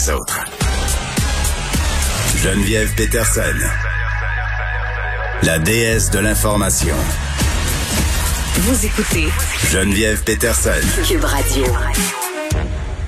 les autres. Geneviève Peterson, la déesse de l'information. Vous écoutez Geneviève Peterson. Cube Radio.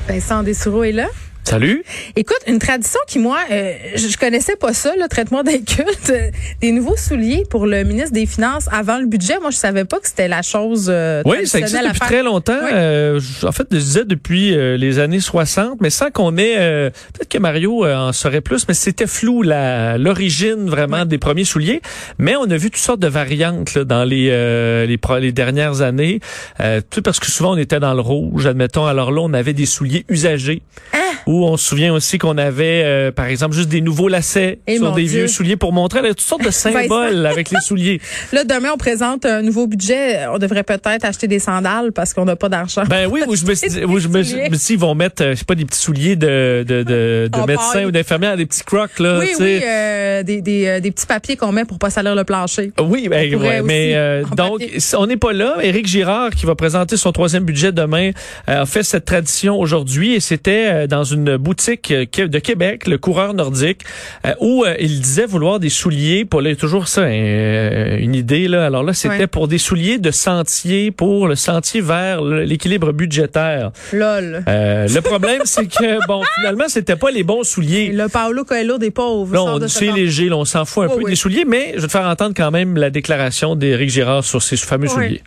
Vincent Dessoureau est là. Salut. Écoute, une tradition qui, moi, euh, je, je connaissais pas ça, le traitement des cultes. euh, des nouveaux souliers pour le ministre des Finances avant le budget. Moi, je savais pas que c'était la chose euh, Oui, ça existe depuis très longtemps. Oui. Euh, je- en fait, je disais depuis euh, les années 60, mais sans qu'on ait... euh, Peut-être que Mario euh, en saurait plus, mais c'était flou la l'origine vraiment des premiers souliers. Mais on a vu toutes sortes de variantes là, dans les, euh, les, pro- les dernières années. Euh, tout parce que souvent, on était dans le rouge, admettons. Alors là, on avait des souliers usagés. Hein? Ou on se souvient aussi qu'on avait, euh, par exemple, juste des nouveaux lacets Eh, sur des Dieu. vieux souliers pour montrer a toutes sortes de symboles avec les souliers. Là, demain, on présente un nouveau budget. On devrait peut-être acheter des sandales parce qu'on n'a pas d'argent. Ben oui, où je me suis dit, où je me dit, ils vont mettre, euh, je sais pas, des petits souliers de, de, de, de médecins ou d'infirmières, des petits crocs, là. oui, oui, euh, des, des, euh, des petits papiers qu'on met pour pas salir le plancher. Oui, ben, ouais, mais euh, donc papier. on n'est pas là. Éric Girard, qui va présenter son troisième budget demain, euh, a fait cette tradition aujourd'hui et c'était euh, dans une boutique euh, de Québec, le coureur nordique, euh, où euh, il disait vouloir des souliers. Pour là, toujours ça, hein, une idée là. Alors là, c'était Ouais. pour des souliers de sentier pour le sentier vers l'équilibre budgétaire. Lol. Euh, le problème, c'est que bon, finalement, c'était pas les bons souliers. Et le Paolo Coelho des pauvres. Là, sort on de dit ce c'est léger, là, on s'en fout un Oui, peu oui. des souliers, mais je vais te faire entendre quand même la déclaration d'Éric Girard sur ces fameux Oui. souliers.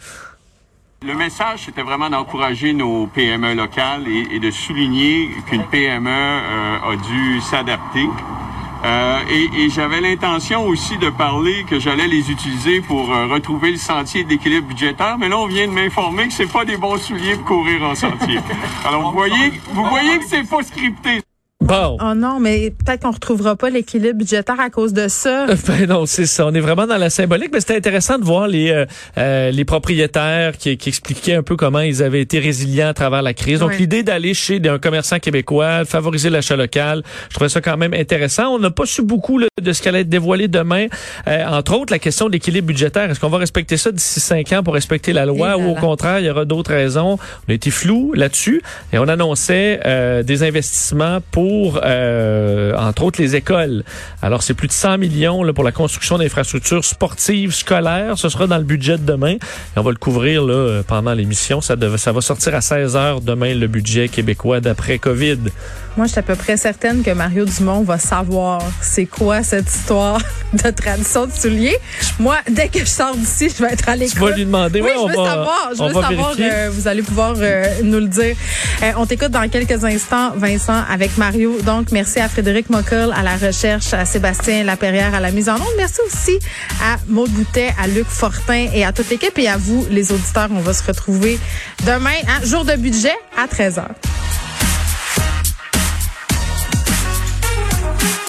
Le message, c'était vraiment d'encourager nos PME locales et, et de souligner qu'une PME euh, a dû s'adapter. Euh, et et j'avais l'intention aussi de parler que j'allais les utiliser pour euh, retrouver le sentier d'équilibre budgétaire, mais là on vient de m'informer que c'est pas des bons souliers pour courir en sentier. Alors vous voyez, vous voyez que c'est pas scripté. Bon. Oh non, mais peut-être qu'on retrouvera pas l'équilibre budgétaire à cause de ça. Ben non, c'est ça. On est vraiment dans la symbolique, mais c'était intéressant de voir les euh, euh, les propriétaires qui, qui expliquaient un peu comment ils avaient été résilients à travers la crise. Donc l'idée d'aller chez un commerçant québécois, favoriser l'achat local, je trouvais ça quand même intéressant. On n'a pas su beaucoup là, de ce qu'allait être dévoilé demain. Euh, entre autres, la question de l'équilibre budgétaire. Est-ce qu'on va respecter ça d'ici cinq ans pour respecter la loi Eh ou au contraire, il y aura d'autres raisons? On a été flou là-dessus et on annonçait euh, des investissements pour, euh, entre autres, les écoles. Alors, c'est plus de 100 millions là, pour la construction d'infrastructures sportives, scolaires. Ce sera dans le budget de demain. Et on va le couvrir là, pendant l'émission. Ça, ça va sortir à 16 heures demain, le budget québécois d'après COVID. Moi, je suis à peu près certaine que Mario Dumont va savoir c'est quoi cette histoire de tradition de souliers. Moi, dès que je sors d'ici, je vais être à l'écoute. Tu vas lui demander. Oui, Ouais, je on veux va- savoir. Je on veux savoir. euh, vous allez pouvoir euh, nous le dire. On t'écoute dans quelques instants, Vincent, avec Mario. Donc, merci à Frédéric Mockel à la recherche, à Sébastien Laperrière à la mise en onde. Merci aussi à Maud Boutet, à Luc Fortin et à toute l'équipe et à vous, les auditeurs. On va se retrouver demain, hein, jour de budget à 13h.